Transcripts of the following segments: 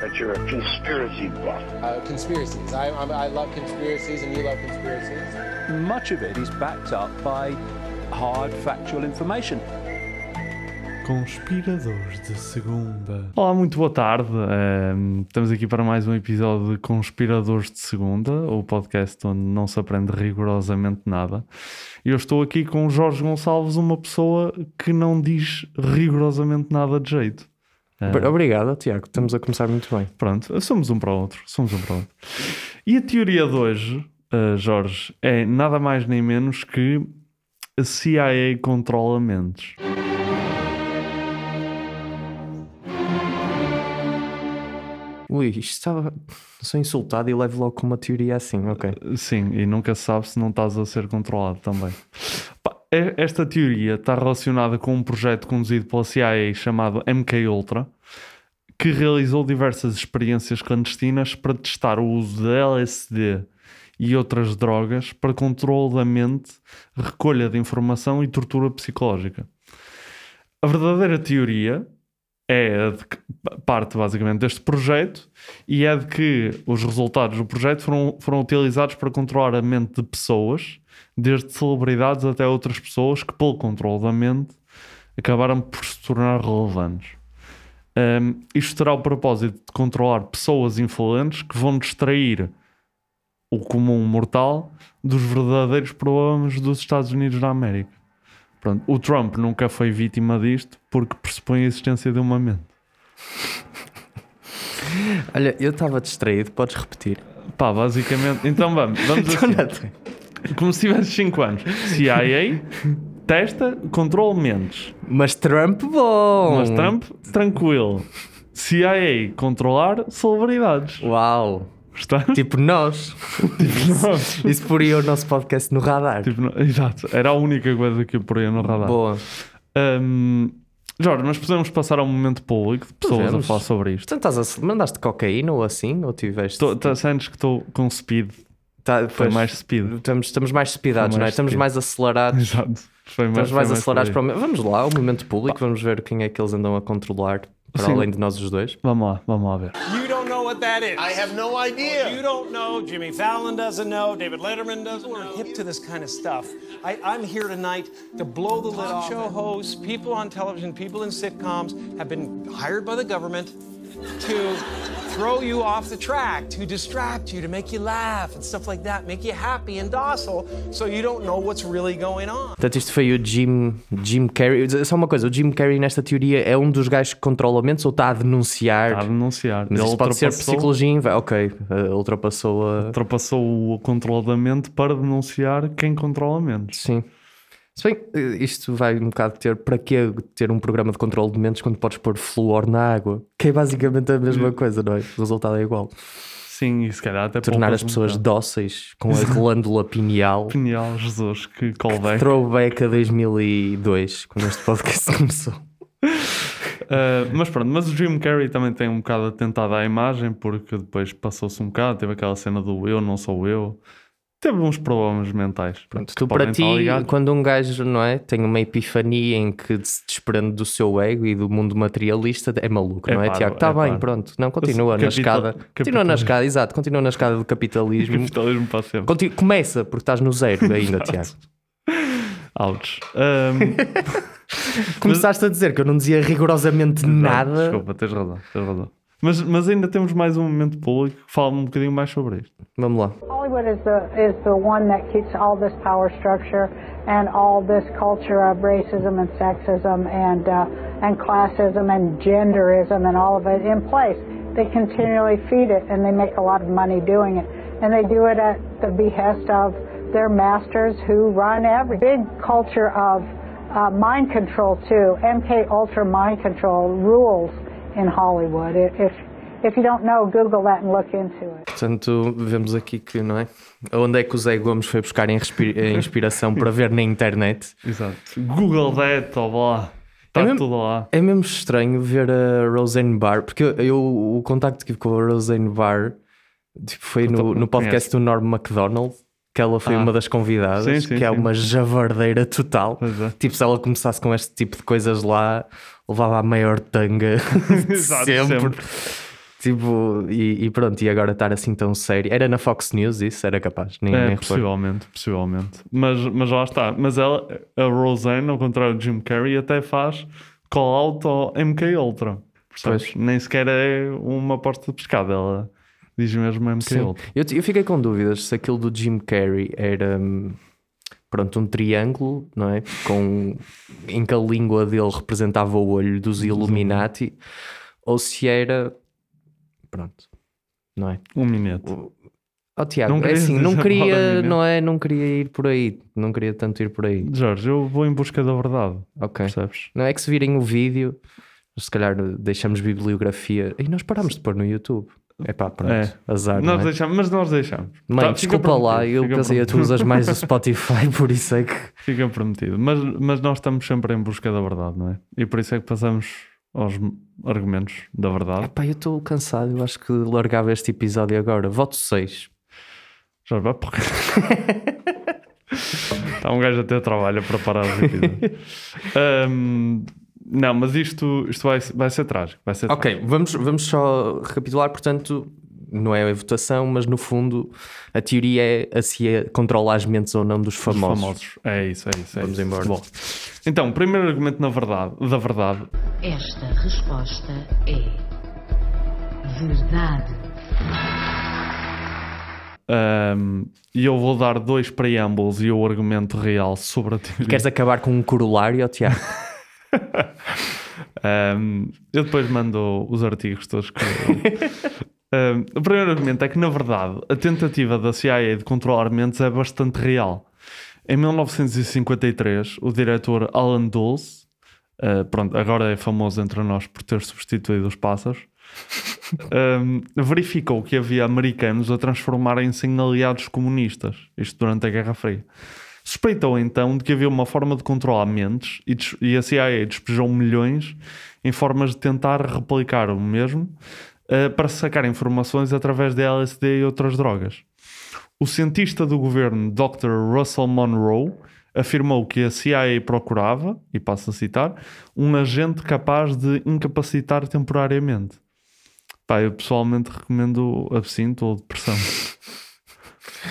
that you're a conspiracy buff. Uh, conspiracies. I, I, I love conspiracies, and you love conspiracies. Much of it is backed up by hard factual information. Conspiradores de Segunda. Olá, muito boa tarde. Um, estamos aqui para mais um episódio de Conspiradores de Segunda, o podcast onde não se aprende rigorosamente nada. E eu estou aqui com o Jorge Gonçalves, uma pessoa que não diz rigorosamente nada de jeito. Uh, Obrigado, Tiago. Estamos a começar muito bem. Pronto, somos um para o outro. Somos um para o outro. E a teoria de hoje, uh, Jorge, é nada mais nem menos que a CIA controla mentes. Ui, isto estava. Sou insultado e levo logo com uma teoria assim, ok. Sim, e nunca se sabe se não estás a ser controlado também. Esta teoria está relacionada com um projeto conduzido pela CIA chamado MK Ultra, que realizou diversas experiências clandestinas para testar o uso de LSD e outras drogas para controle da mente, recolha de informação e tortura psicológica. A verdadeira teoria é de que, parte basicamente deste projeto e é de que os resultados do projeto foram, foram utilizados para controlar a mente de pessoas, desde celebridades até outras pessoas que, pelo controle da mente, acabaram por se tornar relevantes. Um, isto terá o propósito de controlar pessoas influentes que vão distrair o comum mortal dos verdadeiros problemas dos Estados Unidos da América. Pronto, o Trump nunca foi vítima disto porque pressupõe a existência de uma mente. Olha, eu estava distraído, podes repetir? Pá, basicamente. Então vamos, vamos Então assim. Como se tivesse 5 anos. CIA testa, controle mentes. Mas Trump bom! Mas Trump tranquilo. CIA controlar celebridades. Uau! Está? Tipo nós. Tipo nós. Isso poria o nosso podcast no radar. Tipo, no- exato, era a única coisa que eu poria no radar. Boa. Hum, Jorge, mas podemos passar ao momento público de pessoas Podemos. a falar sobre isto. Então estás a... mandaste cocaína ou assim? Ou tiveste. Tô, tá, sentes que estou com speed. Tá, Foi mais speed. Estamos, estamos mais speedados, não é? Estamos mais acelerados. Exato. Foi mais, Estamos mais acelerados para o... Vamos lá, o momento público, vamos ver quem é que eles andam a controlar, para Sim. além de nós os dois. Vamos lá, vamos lá ver. You don't know what that is. I have no idea. You don't know. Jimmy Fallon doesn't know. David Letterman doesn't know. We're hip to this kind of stuff. I, I'm here tonight to blow the lid off. Show hosts, people on television, people in sitcoms have been hired by the government to throw you off the track, to distract you, to make you laugh and stuff like that, make you happy and docile, so you don't know what's really going on. Portanto, isto foi o Jim, Jim Carrey. Só uma coisa, o Jim Carrey nesta teoria é um dos gajos que controla mentes ou está a denunciar? Está a denunciar. Mas Ele isso pode ser ultrapassou- psicologia, ok, uh, ultrapassou a... Ultrapassou o controle da mente para denunciar quem controla a mente. Sim. Se bem, eh, isto vai um bocado ter para que ter um programa de controle de mentes quando podes pôr flúor na água? Que é basicamente a mesma coisa, não é? O resultado é igual. Sim, e se calhar até Tornar as pessoas bocado. dóceis com a glândula pineal. Genial, Jesus, que callback. Throwback a 2002, quando este podcast começou. Uh, mas pronto, mas o Jim Carrey também tem um bocado atentado à imagem, porque depois passou-se um bocado, teve aquela cena do eu, não sou eu. Teve uns problemas mentais. Pronto, tu para ti, quando um gajo, não é, tem uma epifania em que se desprende do seu ego e do mundo materialista, é maluco, É não é, Tiago? Está é bem, parvo. pronto. Não, continua na Capital- escada. Continua na escada, exato, continua na escada do capitalismo. Capitalismo para sempre. Começa, porque estás no zero ainda, Tiago. Ouch. Um, Começaste a dizer que eu não dizia rigorosamente nada. Desculpa, tens razão, tens razão. Mas, mas ainda temos mais um momento público que fala um bocadinho mais sobre isto. Vamos lá. Hollywood is the is the one that keeps all this power structure and all this culture of racism and sexism and uh, and classism and genderism and all of it in place. They continually feed it and they make a lot of money doing it, and they do it at the behest of their masters who run every big culture of uh, mind control too. MK Ultra mind control rules in Hollywood. If if you don't know, Google that and look into it. Portanto, vemos aqui que, não é? Onde é que o Zé Gomes foi buscar inspiração para ver na internet? Exato. Google that, ó lá. Está É mesmo- tudo lá. É mesmo estranho ver a Roseanne Barr, porque eu, eu- o contacto que tive com a Roseanne Barr tipo, foi no, no podcast do Norm MacDonald, que ela foi Ah. uma das convidadas, Sim, sim, que é sim. uma javardeira total. É. Tipo, se ela começasse com este tipo de coisas lá, levava a maior tanga Exato, sempre. sempre. Tipo, e, e pronto, e agora estar assim tão sério. Era na Fox News isso? Era capaz? Nem, É, nem recordo. possivelmente, possivelmente. Mas, mas lá está. Mas ela, a Roseanne, ao contrário de Jim Carrey, até faz call out ao MK Ultra. Percebes? Nem sequer é uma aposta de pescado. Ela diz mesmo MK Sim. Ultra. Eu, eu fiquei com dúvidas se aquilo do Jim Carrey era hum, pronto, um triângulo, não é? Com, em que a língua dele representava o olho dos Illuminati, ou se era pronto, não é? Um minuto. Oh, Tiago, Não é assim, não queria, não é? Não queria ir por aí, não queria tanto ir por aí. Jorge, eu vou em busca da verdade. Ok. Percebes? Não é que se virem o vídeo, se calhar deixamos bibliografia e nós paramos de pôr no YouTube. É pá, pronto, É. azar. Nós é? deixamos, mas nós deixamos. Mãe, Tá, desculpa lá, eu pensei, tu prometido. usas mais o Spotify, por isso é que. Fica prometido. Mas, mas nós estamos sempre em busca da verdade, não é? E por isso é que passamos aos argumentos da verdade. Pá, eu estou cansado, eu acho que largava este episódio agora. Voto 6. Já vai para Está um gajo a ter trabalho a preparar os episódios. Ahm, não, mas isto, isto vai, vai ser trágico. Vai ser Ok, vamos, vamos só recapitular, portanto, não é a votação, mas no fundo a teoria é a se é controla as mentes ou não dos Os famosos. famosos. É isso, é isso. É Vamos isso. embora. Bom, então, o primeiro argumento na verdade, da verdade Esta resposta é verdade. e eu vou dar dois preâmbulos e o argumento real sobre a teoria. Queres acabar com um corolário, Tiago? Um, eu depois mando os artigos todos que um, O primeiro argumento é que, na verdade, a tentativa da CIA de controlar mentes é bastante real. Em 1953, o diretor Alan Dulles, uh, pronto, agora é famoso entre nós por ter substituído os pássaros, um, verificou que havia americanos a transformarem-se em aliados comunistas, isto durante a Guerra Fria. Suspeitou então de que havia uma forma de controlar mentes e, e a CIA despejou milhões em formas de tentar replicar o mesmo eh, para sacar informações através de LSD e outras drogas. O cientista do governo Dr. Russell Monroe afirmou que a CIA procurava, e passo a citar, um agente capaz de incapacitar temporariamente. Pá, eu pessoalmente recomendo absinto ou depressão.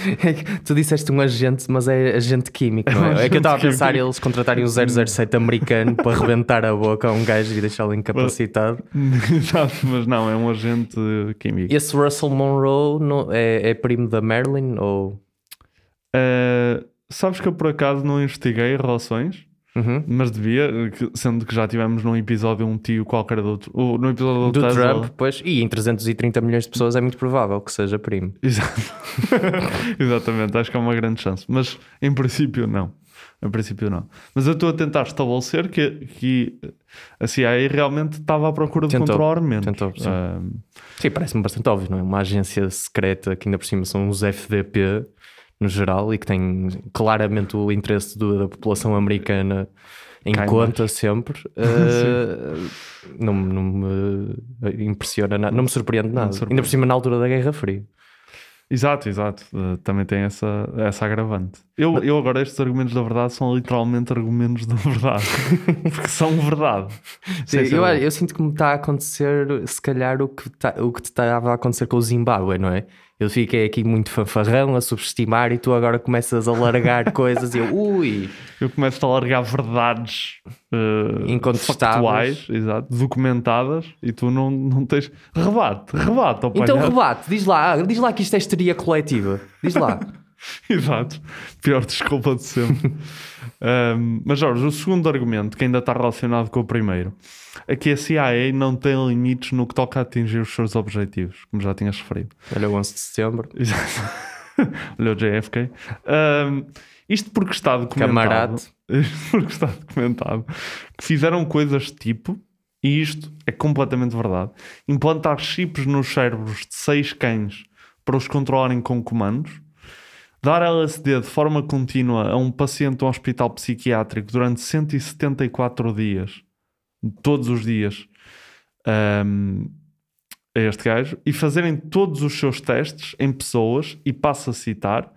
tu disseste um agente, mas é agente químico, não É é? É que eu estava a pensar eles contratarem um 007 americano para arrebentar a boca a um gajo e deixá-lo incapacitado. Exato, mas não, é um agente químico. Esse Russell Monroe não- é, é primo da Marilyn ou. Uh, sabes que eu por acaso não investiguei relações, Uhum. mas devia, sendo que já tivemos num episódio um tio qualquer do outro. o- No episódio do, do Tesla. Trump, pois, e em 330 milhões de pessoas é muito provável que seja primo. Exato. Exatamente, acho que há uma grande chance. Mas em princípio, não. Em princípio, não. Mas eu estou a tentar estabelecer que, que a CIA realmente estava à procura de Tentou, controlar mentes. tentou, sim. Ah, Sim, parece-me bastante óbvio, não é? Uma agência secreta que ainda por cima são os FDP no geral e que tem claramente o interesse do- da população americana em Cai conta sempre. eh, não, não me impressiona nada, não me surpreende nada. surpreende. Ainda por cima na altura da Guerra Fria. Exato, exato. Uh, também tem essa, essa agravante. Eu, eu agora, estes argumentos da verdade são literalmente argumentos da verdade. Porque são verdade. Sim, eu, eu sinto que me está a acontecer, se calhar, o que, tá- o que estava a acontecer com o Zimbábue, não é? Eu fiquei aqui muito fanfarrão a subestimar e tu agora começas a largar coisas e eu, ui, Eu começo a largar verdades uh, Incontestáveis. factuais, exato, documentadas, e tu não, não tens. Rebate, rebate, Então rebate, diz lá, diz lá que isto é histeria coletiva. Diz lá. Exato. Pior desculpa de sempre. Um, mas Jorge, o segundo argumento, que ainda está relacionado com o primeiro, é que a CIA não tem limites no que toca a atingir os seus objetivos, como já tinhas referido. Olha o 11 de setembro. Exato. Olha o JFK. Um, isto porque está documentado. Camarade. Isto porque está documentado que fizeram coisas tipo e isto é completamente verdade, implantar chips nos cérebros de seis cães para os controlarem com comandos, dar LSD de forma contínua a um paciente de um hospital psiquiátrico durante 174 dias, todos os dias, ahm, a este gajo, e fazerem todos os seus testes em pessoas, e passo a citar,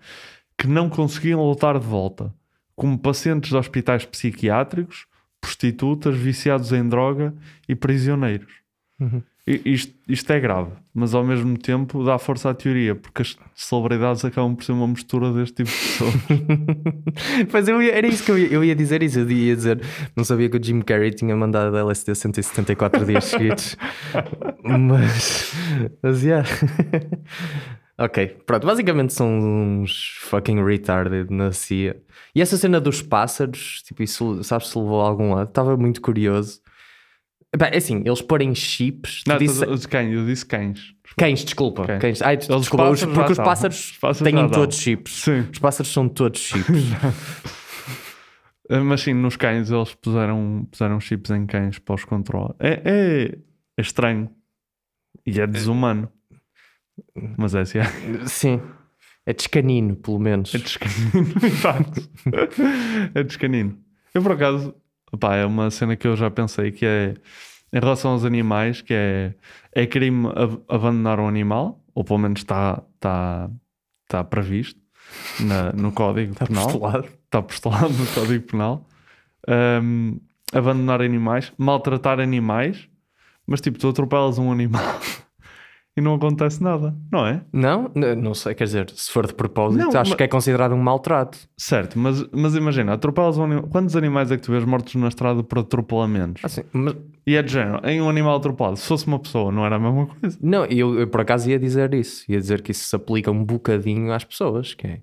que não conseguiam lutar de volta, como pacientes de hospitais psiquiátricos, prostitutas, viciados em droga e prisioneiros. Uhum. Isto, isto é grave, mas ao mesmo tempo dá força à teoria, porque as celebridades acabam por ser uma mistura deste tipo de pessoas. Pois eu ia- era isso que eu ia, eu ia dizer isso. Eu ia dizer, não sabia que o Jim Carrey tinha mandado LSD 174 dias seguidos. mas, mas yeah. ok, pronto. Basicamente são uns fucking retarded na CIA. E essa cena dos pássaros, tipo, isso sabes se levou a algum lado? Estava muito curioso. Bem, é assim, eles porem chips. Não, disse- os cães, eu disse cães. Cães, desculpa. Cães. Ai, desculpa, os- porque os pássaros, Os pássaros têm todos chips. Sim. Os pássaros são todos chips. Mas sim, nos cães eles puseram, puseram chips em cães para os controlar. É, é, é estranho. E é desumano. Mas é assim. É Sim. É descanino, pelo menos. descanino. Exato. é descanino. Eu por acaso, é uma cena que eu já pensei que é em relação aos animais, que é, é crime ab- abandonar um animal, ou pelo menos está tá, tá previsto na- no Código Penal. postulado. Está postulado no Código Penal. Um, abandonar animais, maltratar animais, mas tipo, tu atropelas um animal e não acontece nada, não é? Não? Não sei, quer dizer, se for de propósito, Não, acho mas- que é considerado um maltrato. Certo, mas, mas imagina, atropelas um animal. Quantos animais é que tu vês mortos na estrada por atropelamentos? Assim, mas- E é de género, em um animal atropelado, se fosse uma pessoa, não era a mesma coisa. não, eu, eu por acaso ia dizer isso. Ia dizer que isso se aplica um bocadinho às pessoas, que é,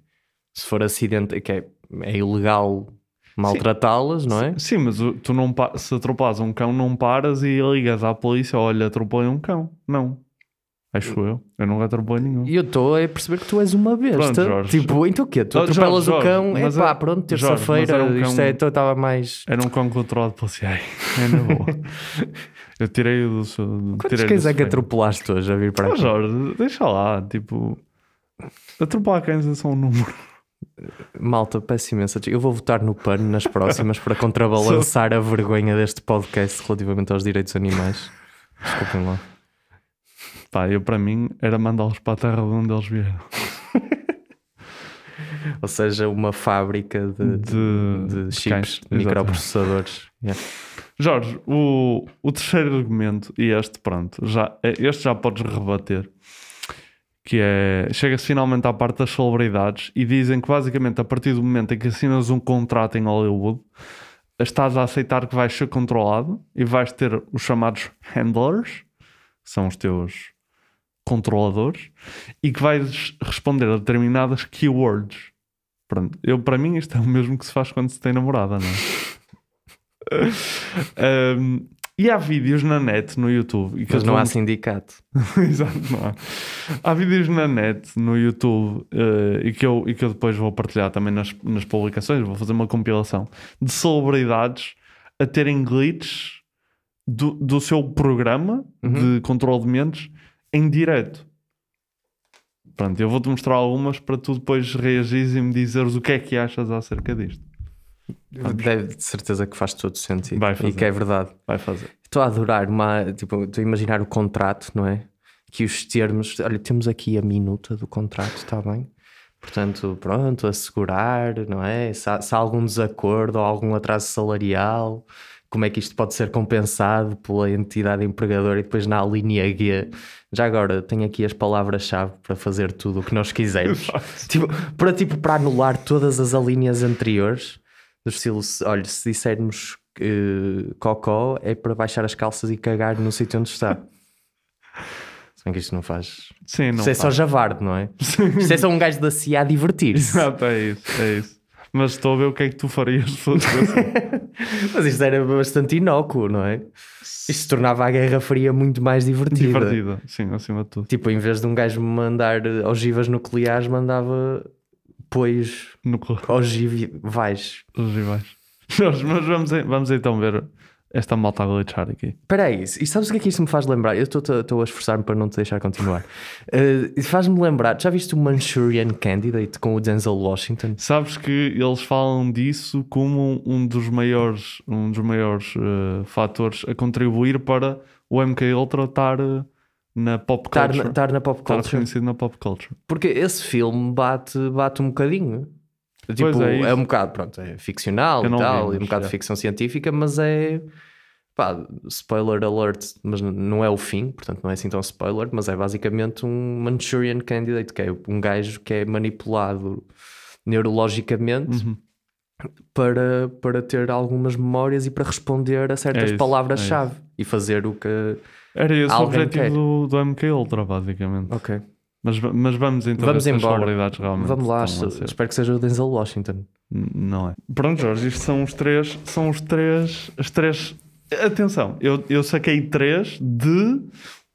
se for acidente, que é, é ilegal maltratá-las, não é? Sim, mas tu não se atropelas um cão, não paras e ligas à polícia, olha, atropelei um cão. Não. Acho eu. Eu nunca atropelei nenhum. E eu estou a perceber que tu és uma besta. Pronto, Jorge. Tipo, então o quê? Tu atropelas Jorge, o cão, é pá, pronto, terça-feira, um isto é, então estava mais. Era um cão controlado pela CIA. É na boa. eu tirei-o do seu. Quantos cães é que atropelaste hoje a vir para Oh, aqui? Jorge, deixa lá, tipo. Atropelar cães é só um número. Malta, peço imensa. Eu vou votar no PAN nas próximas para contrabalançar a vergonha deste podcast relativamente aos direitos animais. Desculpem lá. Eu para mim era mandá-los para a terra de onde eles vieram. Ou seja, uma fábrica de, De- de de chips, cães, microprocessadores. Yeah. Jorge, o, o terceiro argumento, e este, pronto, já, é- este já podes rebater, que é, chega-se finalmente à parte das celebridades e dizem que basicamente a partir do momento em que assinas um contrato em Hollywood, estás a aceitar que vais ser controlado e vais ter os chamados handlers, que são os teus controladores, e que vais responder a determinadas keywords. Pronto, eu, para mim isto é o mesmo que se faz quando se tem namorada, não é? Um, e há vídeos na net, no YouTube. E que Mas não vou há sindicato. Exato, não há. Há vídeos na net, no YouTube, eh, e, que eu, e que eu depois vou partilhar também nas, nas publicações, vou fazer uma compilação de celebridades a terem glitches do, do seu programa de controle de mentes em direto. Pronto, eu vou-te mostrar algumas para tu depois reagires e me dizeres o que é que achas acerca disto. Deve de certeza que faz todo sentido. Vai e fazer. que é verdade. Vai fazer. Estou a adorar uma. Tipo, estou a imaginar o contrato, não é? Que os termos. Olha, temos aqui a minuta do contrato, está bem? Portanto, pronto, assegurar, não é? Se há, se há algum desacordo ou algum atraso salarial, como é que isto pode ser compensado pela entidade empregadora e depois na linha G. Já agora tenho aqui as palavras-chave para fazer tudo o que nós quisermos. tipo, para, tipo, para anular todas as alíneas anteriores, do estilo, olha, se dissermos eh, cocó, é para baixar as calças e cagar no sítio onde está. Se bem que isto não faz. Sim, não Isto é só faz. javarde, não é? Isto é só um gajo da CIA a divertir-se. Exato, é isso, é isso. Mas estou a ver o que é que tu farias se fosse assim. Mas isto era bastante inócuo, não é? Isto tornava a Guerra Fria muito mais divertida. Divertida, sim, acima de tudo. Tipo, em vez de um gajo me mandar ogivas nucleares, mandava pois Núcleo. ogivais. Jorge, mas vamos, vamos então ver esta malta a glitchar aqui. Espera aí, e sabes o que é que isto me faz lembrar? Eu estou a esforçar-me para não te deixar continuar. Uh, Faz-me lembrar, já viste o Manchurian Candidate com o Denzel Washington? Sabes que eles falam disso como um dos maiores, um dos maiores uh, fatores a contribuir para o MK Ultra estar uh, na pop Estar culture. na, estar na pop Estar culture. reconhecido na pop culture. Porque esse filme bate, bate um bocadinho. Tipo, Pois é é, um bocado, pronto, é ficcional e tal, vi, e um bocado é. de ficção científica, mas é. Pá, spoiler alert, mas não é o fim, portanto não é assim tão spoiler, mas é basicamente um Manchurian Candidate, que é um gajo que é manipulado neurologicamente Uhum. para, para ter algumas memórias e para responder a certas É palavras-chave e fazer o que. Era esse o objetivo quer. do, do MK Ultra, basicamente. Ok. Mas, mas vamos então Vamos embora. realmente Vamos lá, espero que seja o Denzel Washington. N- Não é. Pronto, Jorge, isto são os três. São os três. As três. Atenção, eu, eu saquei três de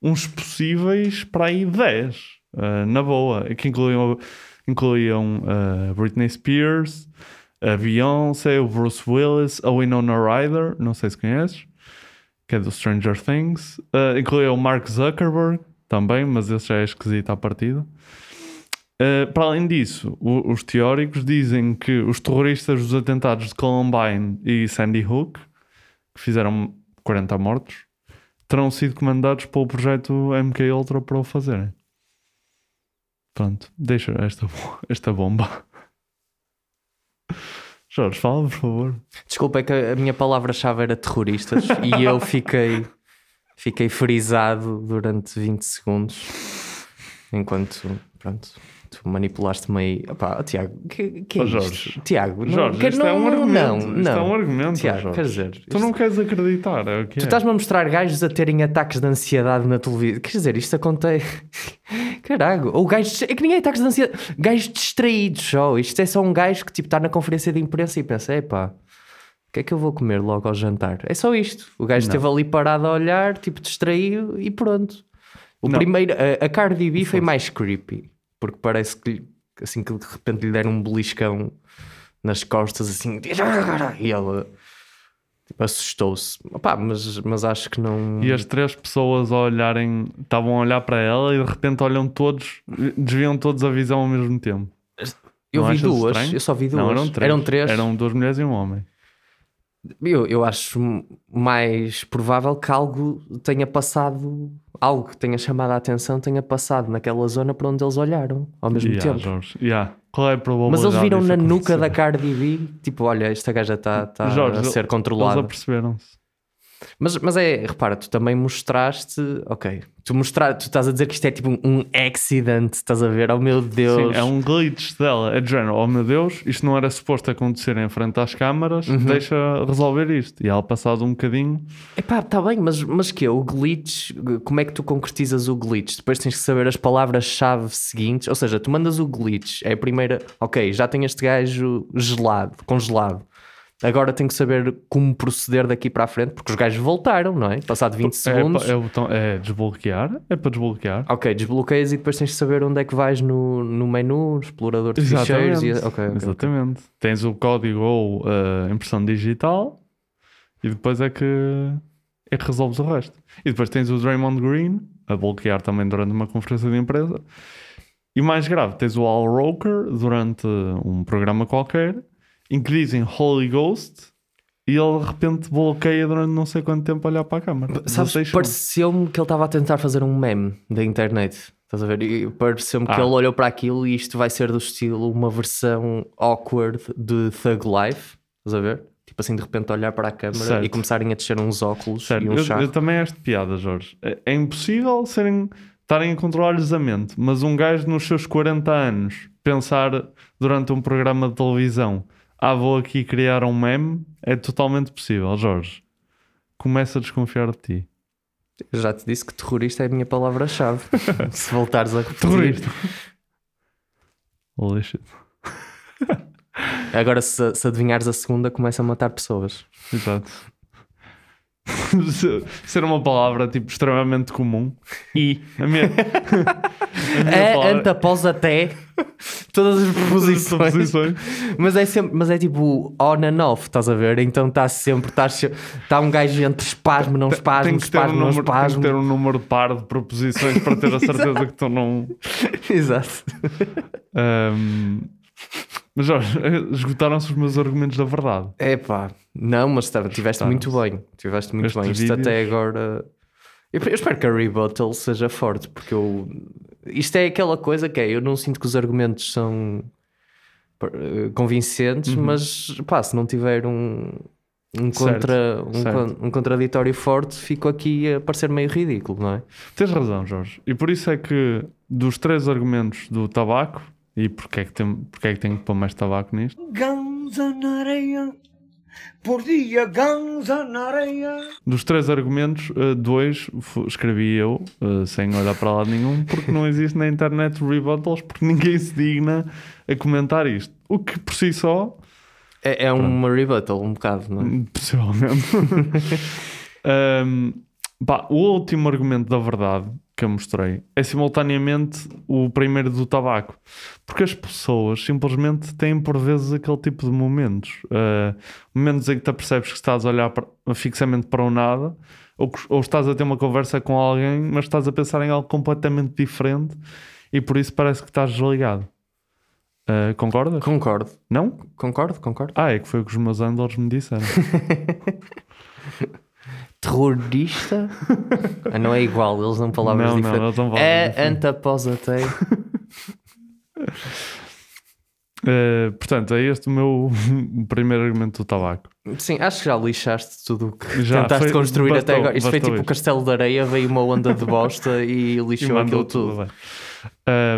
uns possíveis para aí 10. ah, na boa. Que incluíam, incluíam ah, Britney Spears, a Beyoncé, o Bruce Willis, a Winona Ryder, não sei se conheces, que é do Stranger Things. Ah, incluía o Mark Zuckerberg também, mas esse já é esquisito à partida. Uh, para além disso, o- os teóricos dizem que os terroristas dos atentados de Columbine e Sandy Hook, que fizeram 40 mortos, terão sido comandados pelo projeto MK Ultra para o fazerem. Pronto, deixa esta, esta bomba. Jorge, fala, por favor. Desculpa, é que a minha palavra-chave era terroristas e eu fiquei, fiquei frisado durante 20 segundos enquanto, pronto, tu manipulaste-me aí. Opá, oh, Tiago, que, que é Oh, isto? Jorge. Tiago, não, Jorge, que- isto é um não, argumento. Não, isto não. é um argumento, Tiago, Jorge. quer dizer, Tu não queres acreditar, é o que Tu é. estás-me a mostrar gajos a terem ataques de ansiedade na televisão. Quer dizer, isto acontece. Caraca, ou gajos. É que ninguém ataques de ansiedade. Gajos distraídos só. Isto é só um gajo que tipo está na conferência de imprensa e pensa: epá, o que é que eu vou comer logo ao jantar? É só isto. O gajo Não. esteve ali parado a olhar, tipo distraído e pronto. O Não. primeiro, a, a Cardi B foi mais creepy porque parece que assim que de repente lhe deram um beliscão nas costas, assim, e ela tipo, assustou-se. Mas, mas acho que não. E as três pessoas a olharem, estavam a olhar para ela e de repente olham todos, desviam todos a visão ao mesmo tempo. Eu Não vi duas, estranho? eu só vi duas. Não, eram três. Eram três. Eram duas mulheres e um homem. Eu, eu acho mais provável que algo tenha passado, algo que tenha chamado a atenção tenha passado naquela zona para onde eles olharam ao mesmo Yeah, tempo. Jorge. Yeah. Qual é a Mas probabilidade eles viram na nuca acontecer? da Cardi B, tipo, olha, esta gaja está tá Jorge, a ser Eles controlada. aperceberam-se. Mas, mas é, repara, tu também mostraste, ok, tu mostraste, tu estás a dizer que isto é tipo um, accident, estás a ver? Oh meu Deus. Sim, é um glitch dela. É de género, oh meu Deus, isto não era suposto acontecer em frente às câmaras, Uhum. deixa resolver isto. E ela, passado um bocadinho, Epá, está bem, mas, mas que é? O glitch, como é que tu concretizas o glitch? Depois tens que saber as palavras-chave seguintes, ou seja, tu mandas o glitch, é a primeira, ok, já tenho este gajo gelado, congelado. Agora tenho que saber como proceder daqui para a frente, porque os gajos voltaram, não é? Passado 20 é, segundos. pa- é, o botão, é desbloquear, é para desbloquear. Ok, desbloqueias e depois tens de saber onde é que vais no, no menu, no explorador de ficheiros. E... Exatamente. ok, ok, ok. Exatamente. Tens o código ou a impressão digital e depois é que, é que resolves o resto. E depois tens o Draymond Green a bloquear também durante uma conferência de empresa. E mais grave, tens o Al Roker durante um programa qualquer em que dizem Holy Ghost e ele de repente bloqueia durante não sei quanto tempo a olhar para a câmara. Sabes, 16 segundos. pareceu-me que ele estava a tentar fazer um meme da internet. Estás a ver? E pareceu-me que Ah. ele olhou para aquilo e isto vai ser do estilo uma versão awkward de Thug Life. Estás a ver? Tipo assim, de repente olhar para a câmara Certo. e começarem a descer uns óculos Certo, e um eu, eu também acho de piada, Jorge. É, é impossível serem, estarem a controlar-lhes a mente, mas um gajo nos seus 40 anos pensar durante um programa de televisão, ah, vou aqui criar um meme, é totalmente possível, Jorge. Começa a desconfiar de ti. Eu já te disse que terrorista é a minha palavra-chave. Se voltares a repetir. Terrorista. Holy shit. Agora, se, se adivinhares a segunda, começa a matar pessoas. Exato. Se- Ser uma palavra tipo extremamente comum e a minha, a minha É, palavra- ante após até. todas as proposições. proposições. mas, é sempre, mas é tipo on and off, estás a ver? Então está sempre, está um gajo entre espasmo, não espasmo, Tem que, ter um espasmo, não número, tem que espasmo. ter um número par de proposições para ter a certeza que tu não. Exato. Ahm, mas Jorge, esgotaram-se os meus argumentos da verdade. É pá, não, mas tá- tiveste muito bem. Tiveste muito Este bem. Isto até agora. Eu, eu espero que a rebuttal seja forte, porque eu. Isto é aquela coisa que é, eu não sinto que os argumentos são eh, convincentes, Uhum. mas pá, se não tiver um. Um, Certo, contra, um, certo. um contraditório forte, fico aqui a parecer meio ridículo, não é? Tens razão, Jorge. E por isso é que dos três argumentos do tabaco, e porque é que tem, porque é que tenho que pôr mais tabaco nisto? Ganza na areia, por dia ganza na areia. Dos três argumentos, eh, dois escrevi eu, eh, sem olhar para lado nenhum, porque não existe na internet rebuttals, porque ninguém se digna a comentar isto. O que por si só, É, é uma rebuttal, um bocado, não é? possivelmente. Ahm, pá, o último argumento da verdade que eu mostrei é simultaneamente o primeiro do tabaco, porque as pessoas simplesmente têm por vezes aquele tipo de momentos, Ah, momentos em que te apercebes que estás a olhar para- fixamente para o nada. Ou, ou estás a ter uma conversa com alguém, mas estás a pensar em algo completamente diferente e por isso parece que estás desligado. Ah, concordas? Concordo. Não? Concordo, concordo. Ah, é que foi o que os meus handlers me disseram. Terrorista? Ah, não é igual, eles dão palavras Não, não, diferentes. eles dão palavras é. Uh, portanto, é este o meu primeiro argumento do tabaco. Sim, acho que já lixaste tudo o que Já, tentaste foi- construir bastou, até agora. Isto foi tipo o isto. castelo de areia, veio uma onda de bosta e E lixou mandou aquilo tudo.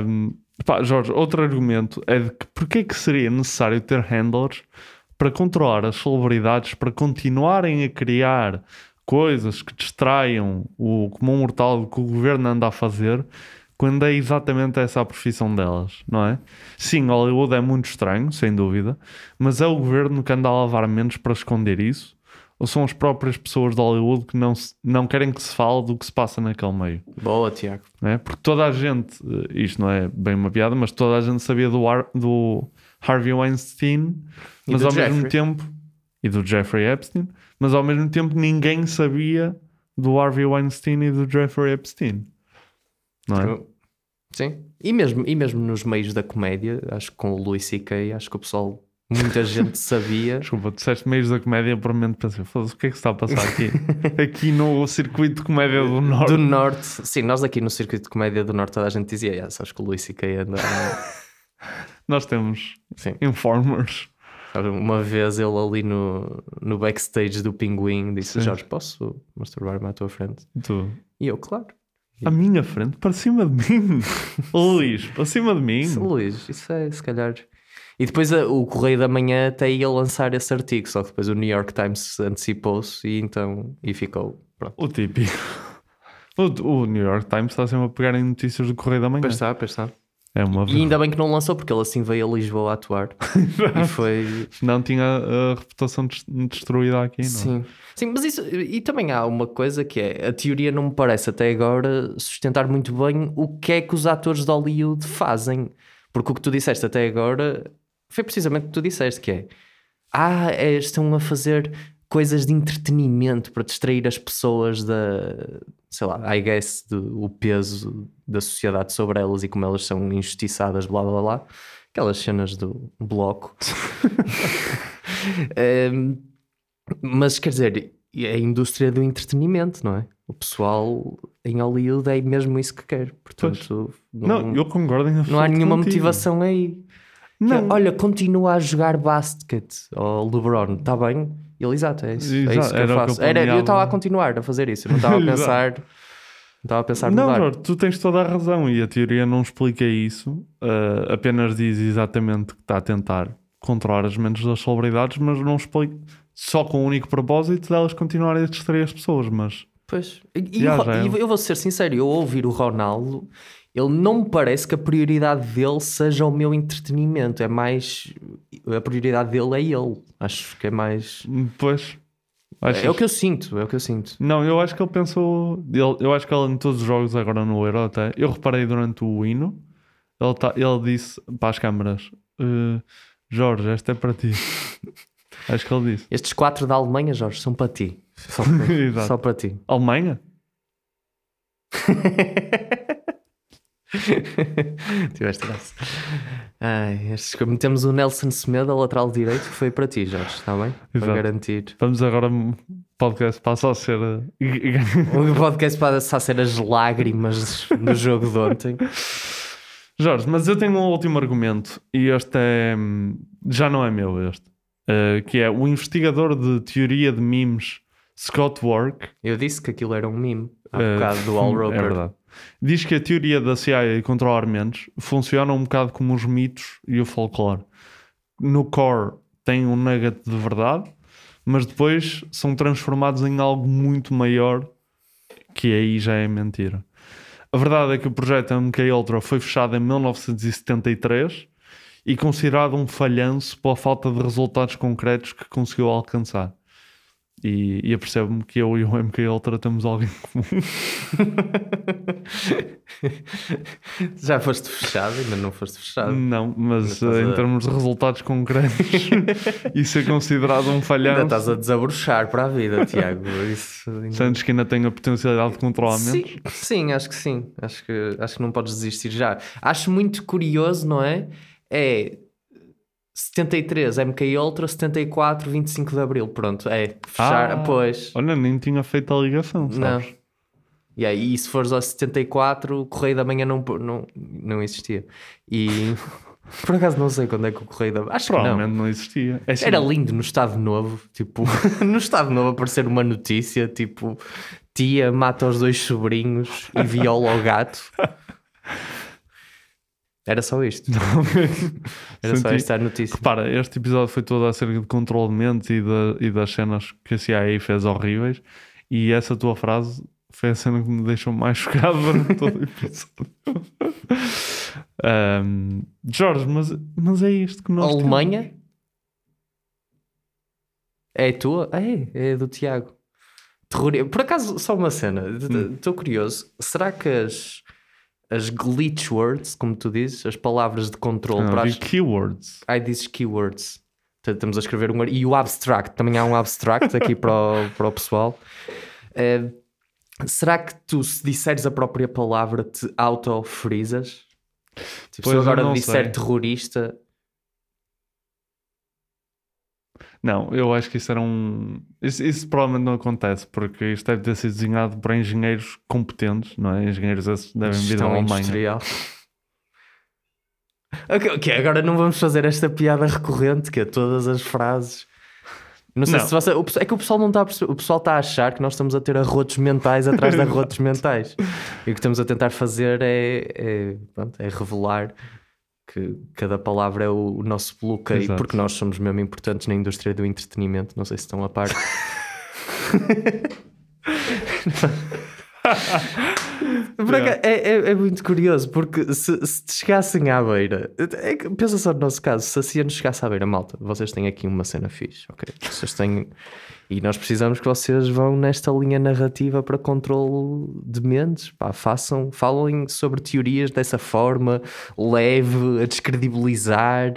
Um, pá, Jorge, outro argumento é de que porque é que seria necessário ter handlers para controlar as celebridades, para continuarem a criar coisas que distraiam o comum mortal que o governo anda a fazer, quando é exatamente essa a profissão delas, não é? Sim, Hollywood é muito estranho, sem dúvida, mas é o governo que anda a lavar menos para esconder isso? Ou são as próprias pessoas de Hollywood que não, se- não querem que se fale do que se passa naquele meio? Boa, Tiago. é? Porque toda a gente, eh, isto não é bem uma piada, mas toda a gente sabia do, Har- do Harvey Weinstein, E mas do ao mesmo Jeffrey. tempo, e do Jeffrey Epstein, mas ao mesmo tempo ninguém sabia do Harvey Weinstein e do Jeffrey Epstein, não é? Sim. E mesmo, e mesmo nos meios da comédia, acho que com o Louis C.K., acho que o pessoal, muita gente sabia. Desculpa, tu disseste meios da comédia, por um momento pensei, o que é que se está a passar aqui? aqui no circuito de comédia do Norte. Do Norte, sim, nós aqui no circuito de comédia do Norte toda a gente dizia, "Yeah, sabes que o Louis C.K. anda. Nós temos Sim. informers. Uma vez ele ali no, no backstage do Pinguim disse: Sim. Jorge, posso masturbar-me à tua frente? Tu. E eu, claro. À minha frente, para cima de mim. Luís, para cima de mim. Isso, Luís, isso é se calhar. E depois a- o Correio da Manhã até ia lançar esse artigo, só que depois o New York Times antecipou-se e então e ficou. Pronto. O típico. O, o New York Times está sempre a pegar em notícias do Correio da Manhã. Pois está, pois está. É uma E ainda bem que não lançou, porque ele assim veio a Lisboa a atuar. e foi. Não tinha a reputação des- destruída aqui, não é? Sim. Sim, mas isso. E também há uma coisa que é: a teoria não me parece até agora sustentar muito bem o que é que os atores de Hollywood fazem. Porque o que tu disseste até agora foi precisamente o que tu disseste: que é. Ah, é, estão a fazer coisas de entretenimento para distrair as pessoas da. Sei lá, I guess, do, o peso da sociedade sobre elas e como elas são injustiçadas, blá blá blá. Aquelas cenas do bloco. Ehm, mas quer dizer, é a indústria do entretenimento, não é? O pessoal em Hollywood é mesmo isso que quer. Portanto, Não, eu concordo em não há nenhuma contigo. motivação aí. Não. olha, continua a jogar basket ao LeBron, está bem? Ele, exato, é isso, é Exato, isso que era eu o que eu faço. Era, eu planeava. estava a continuar a fazer isso, eu não estava a pensar. Não estava a pensar Não, mudar. Jorge, tu tens toda a razão e a teoria não explica isso, ah, apenas diz exatamente que está a tentar controlar as mentes das celebridades, mas não explica só com o único propósito delas continuarem a distrair as pessoas, mas Pois. E, Já, é. e eu vou ser sincero, eu ouvir o Ronaldo, ele não me parece que a prioridade dele seja o meu entretenimento. É mais. A prioridade dele é ele. Acho que é mais. Pois. É o que eu sinto, é o que eu sinto. Não, eu acho que ele pensou. ele- eu acho que ele em todos os jogos agora no Euro até. Eu reparei durante o hino, Ele, tá, ele disse para as câmaras: "Eh, Jorge, esta é para ti. Acho que ele disse. Estes quatro da Alemanha, Jorge, são para ti. Só para, só para ti. Alemanha? Tiveste graça. Ai, metemos o Nelson Semedo, lateral direito, que foi para ti, Jorge, está bem? Para Exato. garantir. Vamos agora. O podcast passa a ser. O podcast pode a ser as lágrimas do jogo de ontem. Jorge, mas eu tenho um último argumento e este é. Já não é meu, este. eh, que é o investigador de teoria de memes Scott Work. Eu disse que aquilo era um meme há eh, bocado do All Roper. É verdade. Diz que a teoria da CIA controlar mentes funciona um bocado como os mitos e o folclore. No core tem um nugget de verdade, mas depois são transformados em algo muito maior que aí já é mentira. A verdade é que o projeto MK Ultra foi fechado em 1973 e considerado um falhanço pela falta de resultados concretos que conseguiu alcançar. E, e apercebo-me que eu e o MK Ultra temos algo em comum. Já foste fechado, ainda não foste fechado. Não, mas eh, em a- termos de resultados concretos, isso é considerado um falhanço. Ainda estás a desabrochar para a vida, Tiago. Isso Sentes que ainda tem a potencialidade de controlar Sim, sim, acho que sim. Acho que, acho que não podes desistir já. Acho muito curioso, não é? É 73 MK Ultra, 74, 25 de Abril. Pronto, é. Fechar, Ah, pois. Olha, nem tinha feito a ligação, Não. sabes? E aí, se fores ao 74, o Correio da Manhã não, não, não existia. E por acaso não sei quando é que o Correio da Acho que não. Provavelmente não, existia. É assim, Era lindo no Estado Novo, tipo, no Estado Novo aparecer uma notícia, tipo, tia mata os dois sobrinhos e viola o gato. Era só isto. Era só esta a notícia. Repara, este episódio foi todo acerca de controle de mentes e, da- e das cenas que a CIA fez horríveis. E essa tua frase foi a cena que me deixou mais chocado durante todo o episódio. Ahm, Jorge, mas, mas é isto que nós. temos. Alemanha? É tua? É, é do Tiago. Terrori- Por acaso, só uma cena, Hum. estou curioso. Será que as, as glitch words, como tu dizes, as palavras de controle Não, para as... keywords. Ai, dizes keywords. Portanto, Estamos a escrever um. E o abstract, também há um abstract aqui para o, para o pessoal. Eh, será que tu, se disseres a própria palavra, te auto-frisas? Tipo, se eu agora disser sei. terrorista, Não, eu acho que isso era um. Isso, isso provavelmente não acontece, porque isto deve ter sido desenhado por engenheiros competentes, não é? Engenheiros esses devem vir da Alemanha. industrial. ok, ok, agora não vamos fazer esta piada recorrente, que é todas as frases. Não sei Não. se você, o é que o pessoal não está a perceber, o pessoal está a achar que nós estamos a ter arrotos mentais atrás de arrotos mentais. E o que estamos a tentar fazer é, é, pronto, é revelar que cada palavra é o, o nosso bloqueio, Exato. porque nós somos mesmo importantes na indústria do entretenimento. Não sei se estão a par. Acaso, é, é, é muito curioso, porque se, se te chegassem à beira, é pensa só no nosso caso, se a CIA nos chegasse à beira, malta, vocês têm aqui uma cena fixe, ok? Vocês têm. E nós precisamos que vocês vão nesta linha narrativa para controle de mentes, pá, façam, falem sobre teorias dessa forma, leve, a descredibilizar,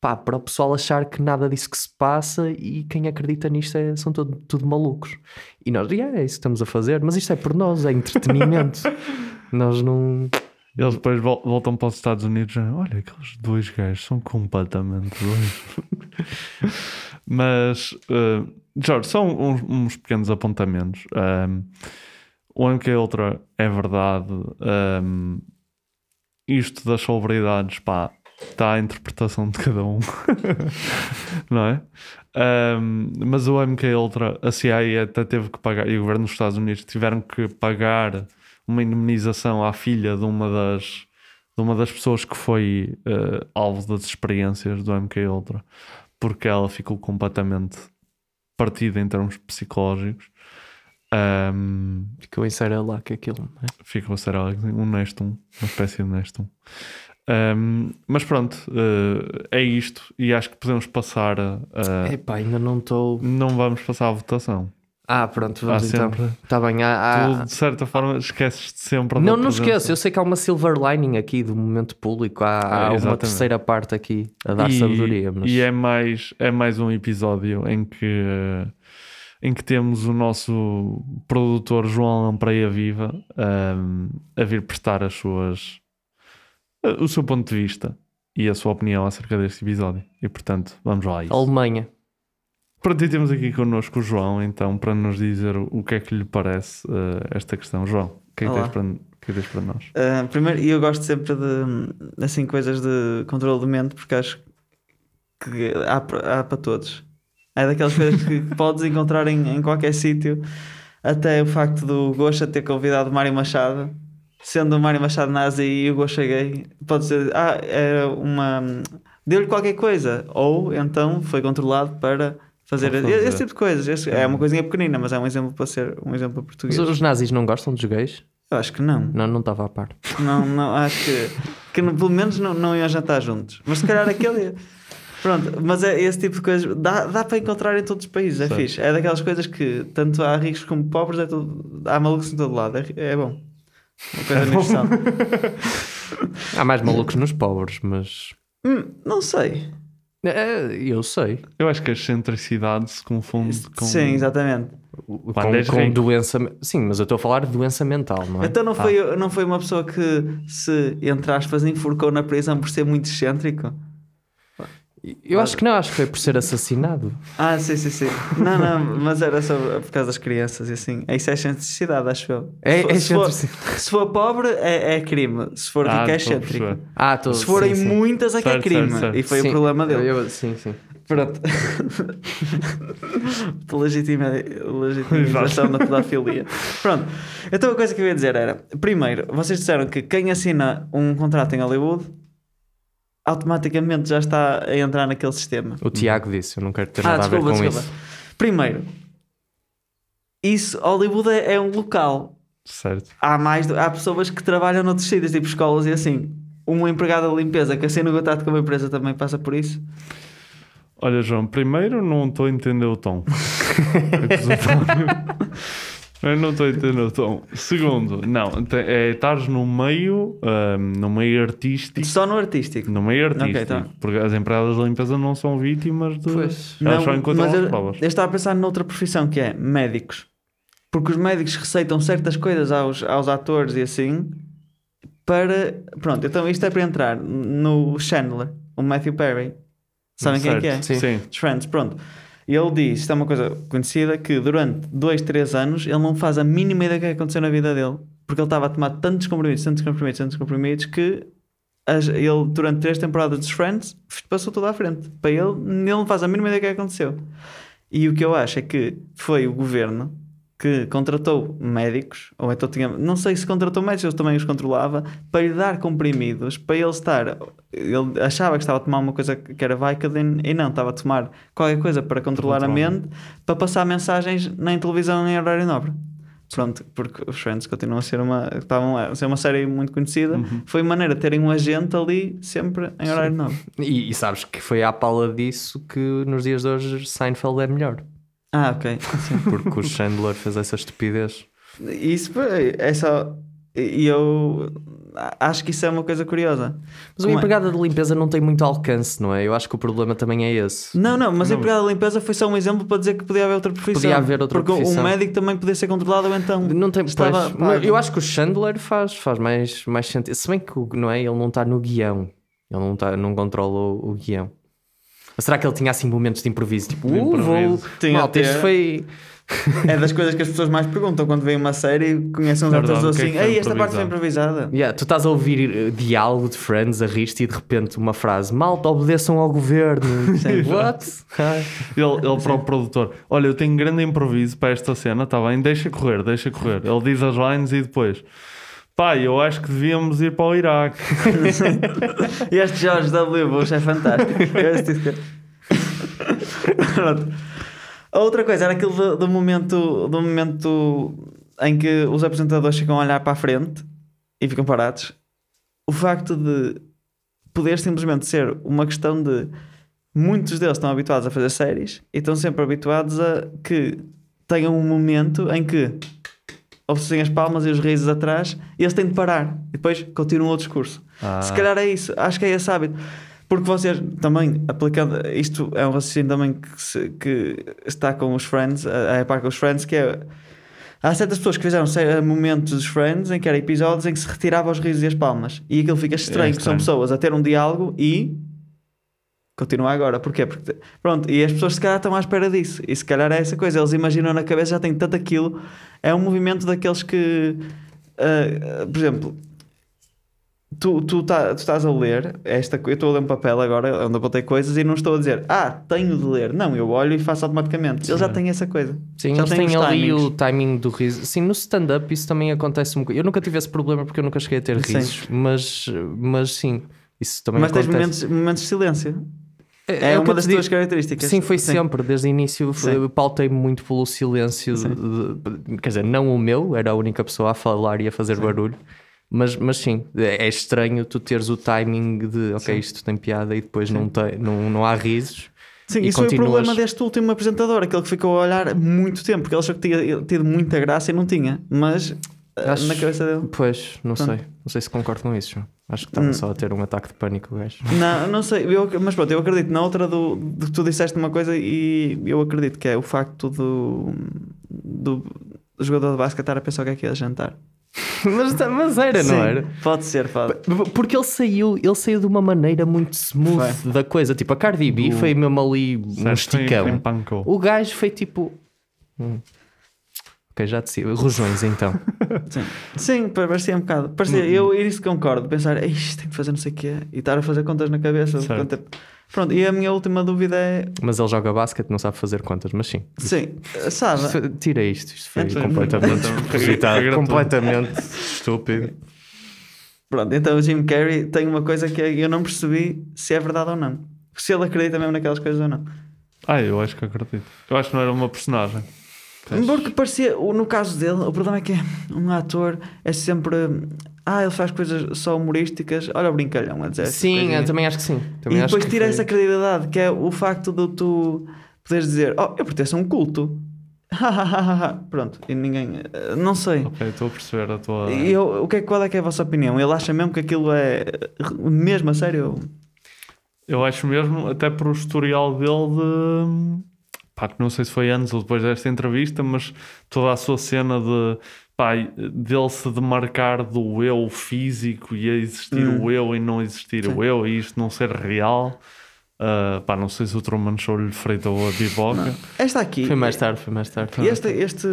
pá, para o pessoal achar que nada disso que se passa e quem acredita nisto é- são todo, tudo malucos. E nós, yeah, é isso que estamos a fazer, mas isto é por nós, é entretenimento. nós não. Eles depois vol- voltam para os Estados Unidos e dizem, olha, aqueles dois gajos são completamente dois. Mas, eh, Jorge, são uns, uns pequenos apontamentos. Um, o MK Ultra é verdade. um, isto das celebridades, pá, está à interpretação de cada um. Não é? Um, mas o MK Ultra, a CIA até teve que pagar, e o governo dos Estados Unidos tiveram que pagar uma indemnização à filha de uma das, de uma das pessoas que foi eh, alvo das experiências do MK Ultra, porque ela ficou completamente partida em termos psicológicos. Um, Ficou em que aquilo. não é? ficou ser algo- um Nestum, uma espécie de Nestum. Um, mas pronto, eh, é isto, e acho que podemos passar a. a- Epá, ainda não estou. não vamos passar à votação. Ah, pronto, Há vamos então. sempre. Está bem, há, há- Tu, de certa forma, esqueces-te sempre da Não, não esqueço, eu sei que há uma silver lining aqui do momento público, há, há Ah, uma terceira parte aqui a dar e, sabedoria. Mas... e é mais é mais um episódio em que em que temos o nosso produtor João Lampreia Viva ahm, a vir prestar as suas o seu ponto de vista e a sua opinião acerca deste episódio e portanto vamos lá a isso. Alemanha. Pronto, e temos aqui connosco o João então para nos dizer o, que é que lhe parece eh, esta questão João, o que é que Olá. tens para, que é tens para nós? Uh, primeiro, eu gosto sempre de assim coisas de controle de mente porque acho que há, para- há para todos. É daquelas coisas que podes encontrar em, em qualquer sítio. Até o facto do Gosha ter convidado o Mário Machado, sendo o Mário Machado nazi e o Gosha gay, pode ser, ah, era uma. deu-lhe qualquer coisa. Ou então foi controlado para fazer, fazer. esse tipo de coisas. Esse- é uma coisinha pequenina, mas é um exemplo para ser um exemplo Mas português. os nazis não gostam dos gays? Eu acho que não. Não, não estava a par. Não, não, acho que, que não- pelo menos não, não iam jantar juntos. Mas se calhar aquele. Pronto, mas é esse tipo de coisas. Dá, dá para encontrar em todos os países, é Certo. fixe. É daquelas coisas que tanto há ricos como pobres, é tudo, há malucos em todo lado. É, é bom. Uma coisa universal. Há mais malucos nos pobres, mas. Hum, não sei. É, eu sei. Eu acho que a excentricidade se confunde com Sim, exatamente. Com, Quando és com rico. doença. Sim, mas eu estou a falar de doença mental, não é? Então não Ah. foi, não foi uma pessoa que se, entre aspas, enforcou na prisão por ser muito excêntrico? Eu acho que não, acho que foi por ser assassinado. Ah, sim, sim, sim. Não, não, mas era só por causa das crianças e assim. Isso é excentricidade, acho eu. É- se, for, é se, for, excentricidade. se for pobre, é, é crime. Se for Ah, rico, é estou a excêntrico. Ah, tô, Se forem sim, sim. muitas, é que é crime. certo, certo. E foi Sim, o problema dele. eu- sim, sim. Pronto. Legitima, legitimização da pedofilia. Pronto. Então a coisa que eu ia dizer era: primeiro, vocês disseram que quem assina um contrato em Hollywood automaticamente já está a entrar naquele sistema. O Tiago disse, eu não quero ter Ah, nada a ver desculpa, com desculpa. isso. Primeiro, isso, Hollywood é, é um local. certo. Há mais, do- há pessoas que trabalham noutros sítios, tipo escolas e assim. Uma empregada de limpeza que assina o contrato com uma empresa também passa por isso. Olha, João, primeiro não estou a entender o tom. Eu não estou a entender o tom. Segundo, não, é estares no meio, ahm, no meio artístico. Só no artístico. No meio artístico. Ok, tá. Porque as empregadas de limpeza não são vítimas de. Pois. Elas só encontram mas as eu, provas. eu estava a pensar noutra profissão que é médicos. Porque os médicos receitam certas coisas aos, aos atores e assim para. Pronto, então isto é para entrar no Chandler, o Matthew Perry. Sabem quem é que é? Sim. Dos Friends, pronto. E ele diz, isto é uma coisa conhecida, que durante 2, 3 anos ele não faz a mínima ideia do que é aconteceu na vida dele. Porque ele estava a tomar tantos comprimidos, tantos comprimidos, tantos comprimidos, que as- ele, durante três temporadas dos Friends, passou tudo à frente. Para ele, ele não faz a mínima ideia do que é que aconteceu. E o que eu acho é que foi o governo que contratou médicos, ou então tinha, não sei se contratou médicos, eu também os controlava, para lhe dar comprimidos, para ele estar. Ele achava que estava a tomar uma coisa que era Vicodin e não, estava a tomar qualquer coisa para controlar a mente, para passar mensagens na televisão em horário nobre. Pronto, porque os Friends continuam a ser uma, estavam a ser uma série muito conhecida. Foi maneira de terem um agente ali sempre em horário nobre. E, e sabes que foi à pala disso que nos dias de hoje Seinfeld é melhor. Ah, ok. Porque o Chandler fez essa estupidez. Isso é só. E eu acho que isso é uma coisa curiosa. Mas uma Como é- empregada de limpeza não tem muito alcance, não é? Eu acho que o problema também é esse. Não, não, mas a empregada de limpeza foi só um exemplo para dizer que podia haver outra profissão. Podia haver outra Porque profissão. um médico também podia ser controlado ou então. Não tem, estava mas eu acho que o Chandler faz, faz mais, mais sentido. Se bem que o- não é, ele não está no guião. Ele não, tá, não controla o, o guião. Ou será que ele tinha assim momentos de improviso? Tipo, De uh, vou... improviso. Tinha Malta, até- foi... É das coisas que as pessoas mais perguntam quando veem uma série e conhecem uns Verdade, atores é assim. Ei, esta parte foi improvisada. Yeah, tu estás a ouvir eh, diálogo de Friends a rir-te e de repente uma frase Malta, obedeçam ao governo. What? Ah. Ele, ele para o produtor: Olha, eu tenho grande improviso para esta cena, está bem? Deixa correr, deixa correr. Ele diz as lines e depois. Pai, eu acho que devíamos ir para o Iraque. Este George W. Bush é fantástico. A outra coisa era aquilo do, do momento, do momento em que os apresentadores ficam a olhar para a frente e ficam parados. O facto de poder simplesmente ser uma questão de muitos deles estão habituados a fazer séries e estão sempre habituados a que tenham um momento em que ouvem as palmas e os risos atrás e eles têm de parar e depois continuam o discurso. Ah. Se calhar é isso, acho que é esse hábito. Porque vocês também, aplicando, isto é um raciocínio também que, se- que está com os Friends, a, a par com os Friends, que é. Há certas pessoas que fizeram se- momentos dos Friends em que era episódios em que se retirava os risos e as palmas. E aquilo fica estranho, que são estranho. pessoas a ter um diálogo e. Continua agora. Porquê? Porque, pronto, e as pessoas se calhar estão à espera disso. E se calhar é essa coisa. Eles imaginam na cabeça, já têm tanto aquilo. É um movimento daqueles que. ah, por exemplo, tu, tu, tá, tu estás a ler esta eu estou a ler um papel agora onde apontei coisas e não estou a dizer ah, tenho de ler, não, eu olho e faço automaticamente eles já têm essa coisa Sim, já eles têm têm ali o timing do riso. Sim, no stand-up isso também acontece um. Eu nunca tive esse problema porque eu nunca cheguei a ter Sim. risos, mas, mas sim, isso também mas tens acontece. momentos, momentos de silêncio é, É que uma das tuas características Sim, foi sempre, desde o início. Sim. Eu pautei muito pelo silêncio. de- quer dizer, não o meu, era a única pessoa a falar e a fazer barulho. Mas, mas sim, é é estranho tu teres o timing de ok, Sim. isto tem piada e depois não, tem, não, não há risos. Sim, isso foi o continuas- problema deste último apresentador, aquele que ficou a olhar muito tempo, porque ele achou que tinha tido muita graça e não tinha, mas ah, Acho- na cabeça dele. Pois, não sei. Não sei se concordo com isso. João. Acho que estava Hum. só a ter um ataque de pânico, o gajo. Não, não sei, eu, mas pronto, eu acredito na outra do, do que tu disseste uma coisa e eu acredito que é o facto do, do jogador de basquete estar a pensar o que é que ia jantar. mas, mas era, Sim, não era? Pode ser, pode. Porque ele saiu, ele saiu de uma maneira muito smooth Foi. da coisa. Tipo, a Cardi B foi mesmo ali um Certo, foi- esticão. foi empancou. O gajo foi tipo. hum. Ok, já te sigo. Rojões então. Sim, Sim parecia um bocado. Parecia, eu isso concordo, pensar, isto tem que fazer não sei o quê e estar a fazer contas na cabeça. Certo. Pronto, e a minha última dúvida é: Mas ele joga basquete, não sabe fazer contas, mas sim. sim, sabe? Isto- Tira isto, isto foi Sim. completamente despropositado, gratuito. completamente estúpido. Pronto, então o Jim Carrey tem uma coisa que eu não percebi se é verdade ou não. Se ele acredita mesmo naquelas coisas ou não. Ah, eu acho que acredito. Eu acho que não era uma personagem. Porque parecia, no caso dele, o problema é que um ator é sempre. Ah, ele faz coisas só humorísticas. Olha o brincalhão a dizer. Sim, eu também acho que sim. Também e depois tira essa credibilidade, que é o facto de tu poderes dizer: Oh, eu pertenço a um culto. Pronto, e ninguém. eh, Não sei. Ok, estou a perceber a tua. E eu, o que é, qual é que é a vossa opinião? Ele acha mesmo que aquilo é mesmo a sério? Eu acho mesmo, até por o historial dele de. Pá, que não sei se foi antes ou depois desta entrevista, mas toda a sua cena de. Pá, dele se demarcar do eu físico e a existir Hum. o eu e não existir o eu e isto não ser real. Ah, pá, não sei se o Truman Show lhe freitou a biboca. Esta aqui. Foi mais tarde, foi mais tarde. Este, este,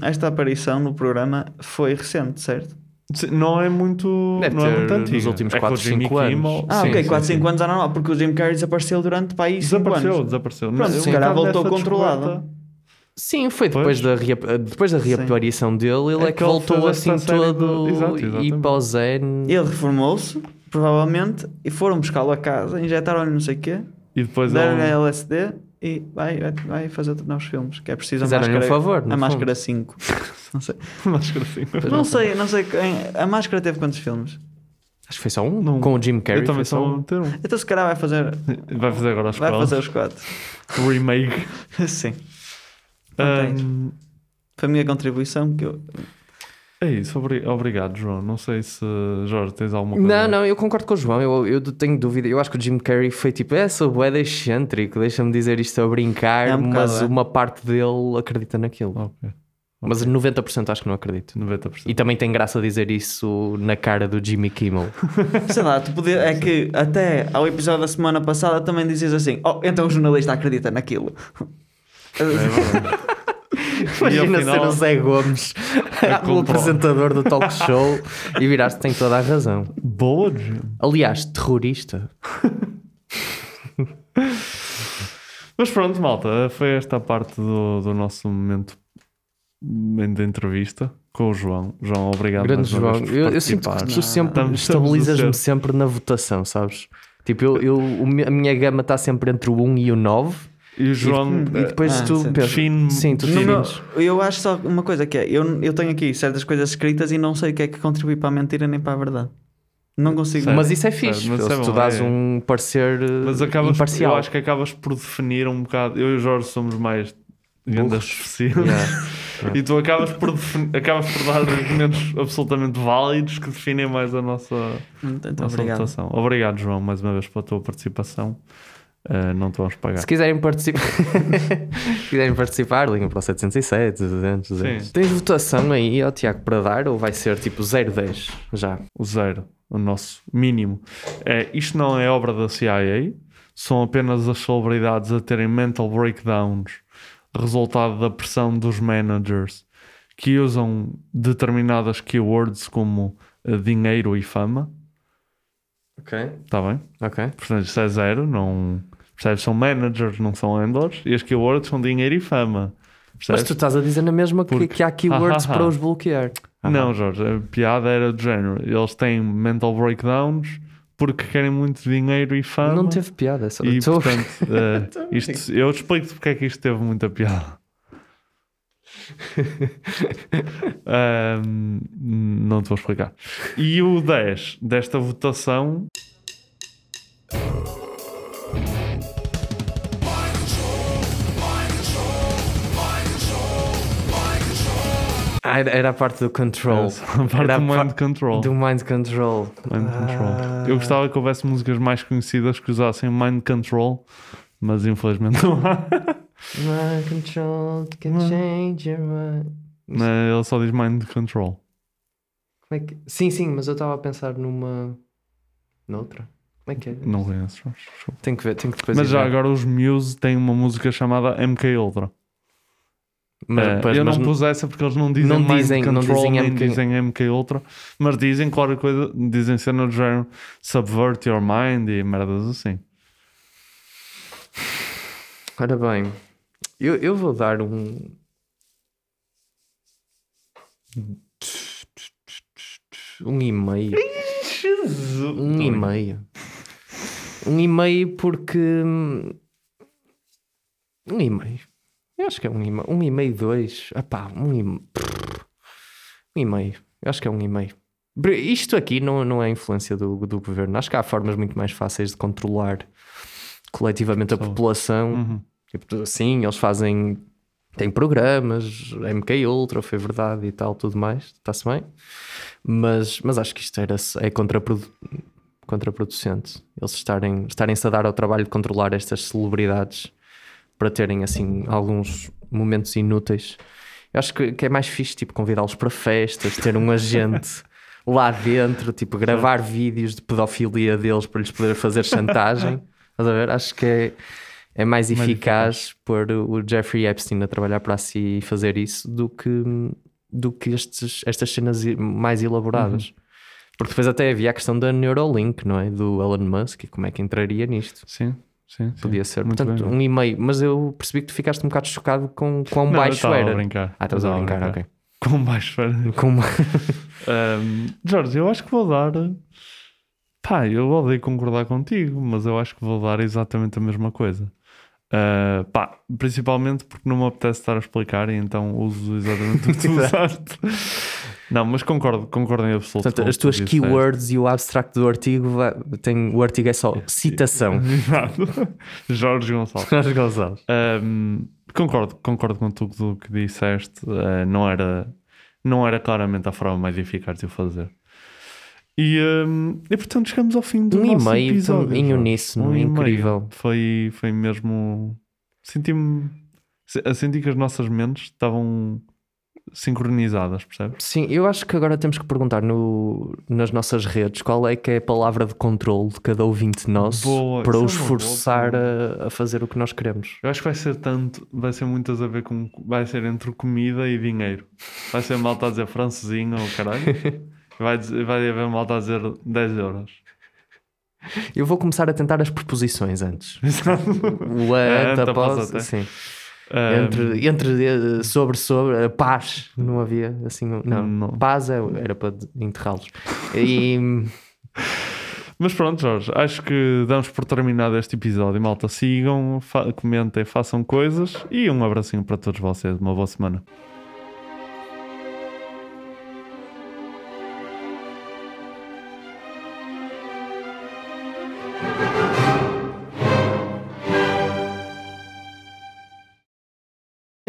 esta aparição no programa foi recente, certo? Sim, Não é muito. Deve não é muito nos antiga. últimos é que o 4, Jimmy 5 anos. Kimmel- Ah, Sim, ok, sim, 4, sim. 5 anos é normal, porque o Jim Carrey desapareceu durante para aí 5 Desapareceu, anos. desapareceu. Pronto, Não, se eu calhar estava voltou controlado. descoberta. Sim, foi depois da, reap- depois da reaparição dele, ele é, É que voltou assim todo de- Exato, e exatamente. para o zen. Ele reformou-se, provavelmente, e foram buscá-lo a casa, injetaram-lhe não sei o quê, E depois deram-lhe ele- LSD e vai, vai, vai fazer novos filmes, que é preciso a Fizeram-lhe um máscara, favor, a máscara fundo. 5. Não sei. Máscara cinco. Não sei, não sei. A máscara teve quantos filmes? Acho que foi só um. Com o Jim Carrey. Eu também só um. um. Então se calhar vai fazer. Vai fazer agora os Vai quatro. fazer os quatro. Remake. Sim. Ahm, Foi a minha contribuição que eu. é isso, obri- obrigado, João. Não sei se, Jorge, tens alguma coisa. Não, não, eu concordo com o João. Eu, eu tenho dúvida. Eu acho que o Jim Carrey foi tipo, é, sou bué de excêntrico, deixa-me dizer isto a brincar, É um bocado, mas é. uma parte dele acredita naquilo. Ok. Mas 90% acho que não acredito. 90%. E também tem graça dizer isso na cara do Jimmy Kimmel. Sei lá, tu podia, é que até ao episódio da semana passada também dizias assim: Oh, então o jornalista acredita naquilo. Imagina ao final- ser o Zé Gomes, É o apresentador do talk show, e viraste tem toda a razão. Boa. Aliás, terrorista. Mas pronto, malta, foi esta a parte do, do nosso momento de entrevista com o João. João, obrigado. Grande João, eu, eu sinto que tu sempre estabilizas-me sempre na votação, sabes? Tipo, eu, eu, a minha gama está sempre entre o 1 e o 9. E o João, e, depois Ah, tu sim. pensas, Define- sim, tu meu- eu acho só uma coisa que é: eu, eu tenho aqui certas coisas escritas e não sei o que é que contribui para a mentira nem para a verdade. Não consigo. Certo. Mas isso é fixe, mas se é tu bom, dás é. um parecer Mas acabas, imparcial. eu acho que acabas por definir um bocado. Eu e o Jorge somos mais Burros. específico. Yeah. E tu acabas por, acabas por dar argumentos absolutamente válidos que definem mais a nossa, Muito nossa obrigado. votação. Obrigado, João, mais uma vez pela tua participação. Uh, não te vamos pagar. Se quiserem participar, se quiserem participar, liguem para o 707, 200, 200. Sim. Tens votação aí, ó Tiago, para dar ou vai ser tipo 010 já? O zero, o nosso mínimo. É, isto não é obra da CIA, são apenas as celebridades a terem mental breakdowns, resultado da pressão dos managers que usam determinadas keywords como eh, dinheiro e fama. Ok. Está bem? Ok. Portanto, isto é zero, não. Percebes? São managers, não são handlers, e as keywords são dinheiro e fama. Mas Percebes? tu estás a dizer na mesma que, que há keywords Ah, ah, ah. para os bloquear. Não, Jorge, a piada era do género. Eles têm mental breakdowns porque querem muito dinheiro e fama. Não teve piada, só E estou- portanto, eh, isto, eu explico-te porque é que isto teve muita piada. Não te vou explicar. E o 10 desta votação. Ah, era, a parte do control. A parte Era do mind control. Do mind control. Mind control. Ah. Eu gostava que houvesse músicas mais conhecidas que usassem mind control, mas infelizmente não há. Mind control can change your mind. Não, Ele só diz mind control. É que... Sim, sim, mas eu estava a pensar numa. noutra. Como é que é? Não conheço. Tem que ver, tem que depois Mas já ver. agora os Muse têm uma música chamada MK Ultra. Mas- Eh, pois, eu não pus essa porque eles não dizem não Mind dizem- não Control, dizem nem MK. dizem MK Ultra, mas dizem qualquer coisa, dizem cena do género Subvert Your Mind e merdas assim. Ora bem, eu, eu vou dar um. Um e meio. Um e meio. Um e meio porque. hum, Um e meio. Eu acho que é um e meio. Um e meio, dois. Ah pá, um e. Um e meio. Eu acho que é um e meio. Isto aqui não, não é influência do, do governo. Acho que há formas muito mais fáceis de controlar coletivamente a população. Uhum. Tipo, sim, eles fazem. Têm programas, MK Ultra, foi verdade e tal, tudo mais, está-se bem. Mas, mas acho que isto era, é contraprodu- contraproducente. Eles estarem, estarem-se a dar ao trabalho de controlar estas celebridades para terem assim alguns momentos inúteis. Eu acho que, que é mais fixe tipo, convidá-los para festas, ter um agente lá dentro, tipo, gravar vídeos de pedofilia deles para lhes poder fazer chantagem. Estás a ver? Acho que é, é mais, Mais eficaz pôr o Jeffrey Epstein a trabalhar para si e fazer isso do que, do que estes, estas cenas mais elaboradas. Uhum. Porque depois até havia a questão da Neuralink, não é? Do Elon Musk e como é que entraria nisto. Sim, sim. Podia ser. Muito Portanto, bem. um e-mail. Mas eu percebi que tu ficaste um bocado chocado com quão Não, eu baixo a era. brincar. Ah, estás a a brincar, brincar. ok. Com baixo era. Com... Um, Jorge, eu acho que vou dar. Pá, eu odeio concordar contigo, mas eu acho que vou dar exatamente a mesma coisa. Uh, pá, principalmente porque não me apetece estar a explicar e então uso exatamente o que tu usaste. Não, mas concordo, concordo em absoluto. Portanto, as tuas disseste. keywords e o abstract do artigo, vai- tem, o artigo é só citação. Exato. Jorge Gonçalves. Jorge Gonçalves. Um, concordo, concordo com tudo o que disseste. Uh, não, era, não era claramente a forma mais eficaz de o fazer. E, um, e portanto chegamos ao fim do Um e nosso meio episódio. em uníssono, e meio. incrível. Foi, foi mesmo. Senti-me. se- Senti que as nossas mentes estavam sincronizadas, percebes? Sim, eu acho que agora temos que perguntar no, nas nossas redes qual é que é a palavra de controle de cada ouvinte nosso Boa, para é os boa forçar a, a fazer o que nós queremos. Eu acho que vai ser tanto, vai ser muitas a ver com. Vai ser entre comida e dinheiro. Vai ser malta a dizer francesinho ou caralho. Vai, dizer- vai haver malta a dizer 10 euros. Eu vou começar a tentar as preposições antes. O a, Anta, anta, pós pós, até. sim. Um, Entre, entre eh, sobre, sobre, eh, paz, não havia assim, não. Não. Paz é- era para enterrá-los. E Mas pronto, Jorge, acho que damos por terminado este episódio. Malta, sigam, fa- comentem, façam coisas e um abracinho para todos vocês. Uma boa semana.